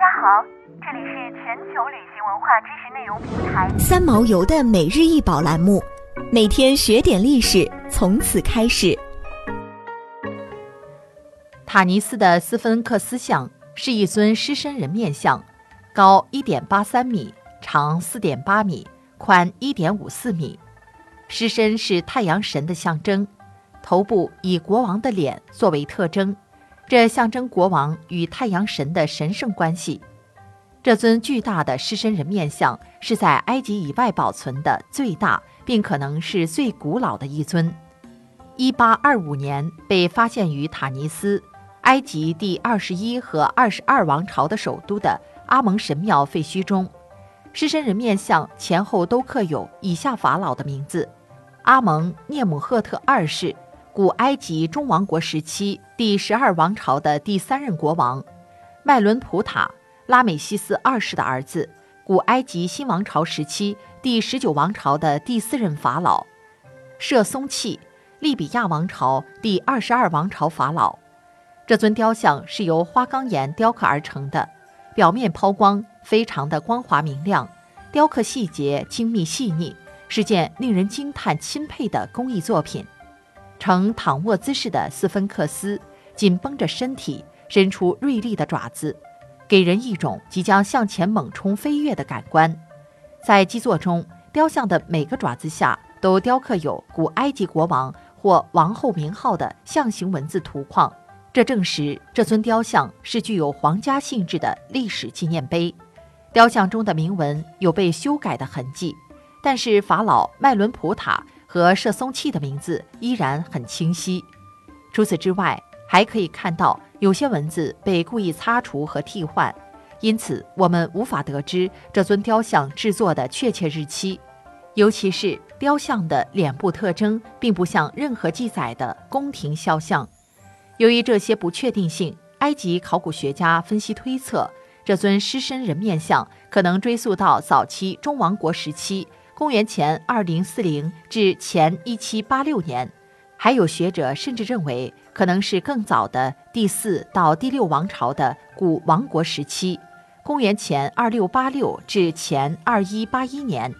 家好，这里是全球旅行文化知识内容平台三毛游的每日一宝栏目，每天学点历史，从此开始。塔尼斯的斯芬克斯像是一尊狮身人面像，高一点八三米，长四点八米，宽一点五四米。狮身是太阳神的象征，头部以国王的脸作为特征。这象征国王与太阳神的神圣关系。这尊巨大的狮身人面像是在埃及以外保存的最大，并可能是最古老的一尊。1825年被发现于塔尼斯，埃及第二十一和二十二王朝的首都的阿蒙神庙废墟中。狮身人面像前后都刻有以下法老的名字：阿蒙涅姆赫特二世。古埃及中王国时期第十二王朝的第三任国王，麦伦普塔拉美西斯二世的儿子；古埃及新王朝时期第十九王朝的第四任法老，舍松契利比亚王朝第二十二王朝法老。这尊雕像是由花岗岩雕刻而成的，表面抛光，非常的光滑明亮，雕刻细节精密细腻，是件令人惊叹钦佩的工艺作品。呈躺卧姿势的斯芬克斯，紧绷着身体，伸出锐利的爪子，给人一种即将向前猛冲飞跃的感官。在基座中，雕像的每个爪子下都雕刻有古埃及国王或王后名号的象形文字图框，这证实这尊雕像是具有皇家性质的历史纪念碑。雕像中的铭文有被修改的痕迹，但是法老麦伦普塔。和射松器的名字依然很清晰。除此之外，还可以看到有些文字被故意擦除和替换，因此我们无法得知这尊雕像制作的确切日期。尤其是雕像的脸部特征，并不像任何记载的宫廷肖像。由于这些不确定性，埃及考古学家分析推测，这尊狮身人面像可能追溯到早期中王国时期。公元前二零四零至前一七八六年，还有学者甚至认为可能是更早的第四到第六王朝的古王国时期，公元前二六八六至前二一八一年。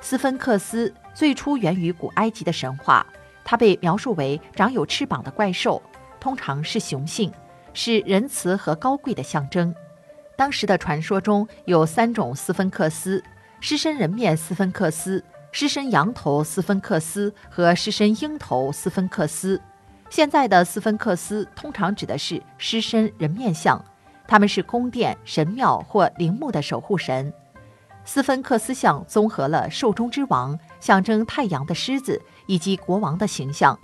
斯芬克斯最初源于古埃及的神话，它被描述为长有翅膀的怪兽，通常是雄性，是仁慈和高贵的象征。当时的传说中有三种斯芬克斯。狮身人面斯芬克斯、狮身羊头斯芬克斯和狮身鹰头斯芬克斯。现在的斯芬克斯通常指的是狮身人面像，他们是宫殿、神庙或陵墓的守护神。斯芬克斯像综合了兽中之王、象征太阳的狮子以及国王的形象。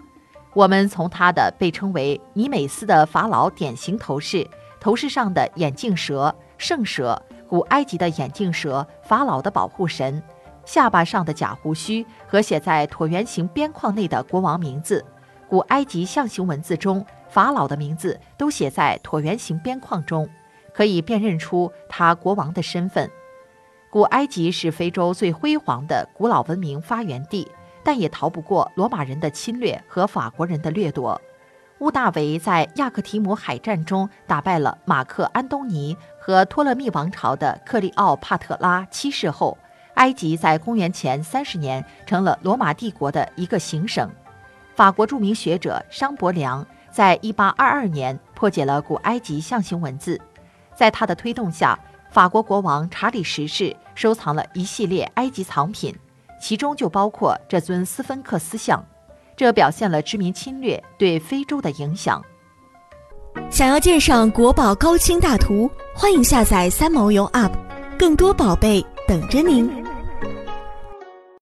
我们从他的被称为尼美斯的法老典型头饰、头饰上的眼镜蛇、圣蛇。古埃及的眼镜蛇，法老的保护神，下巴上的假胡须和写在椭圆形边框内的国王名字。古埃及象形文字中，法老的名字都写在椭圆形边框中，可以辨认出他国王的身份。古埃及是非洲最辉煌的古老文明发源地，但也逃不过罗马人的侵略和法国人的掠夺。乌大维在亚克提姆海战中打败了马克安东尼和托勒密王朝的克利奥帕特拉七世后，埃及在公元前三十年成了罗马帝国的一个行省。法国著名学者商伯良在一八二二年破解了古埃及象形文字，在他的推动下，法国国王查理十世收藏了一系列埃及藏品，其中就包括这尊斯芬克斯像。这表现了殖民侵略对非洲的影响。想要鉴赏国宝高清大图，欢迎下载三毛游 App，更多宝贝等着您。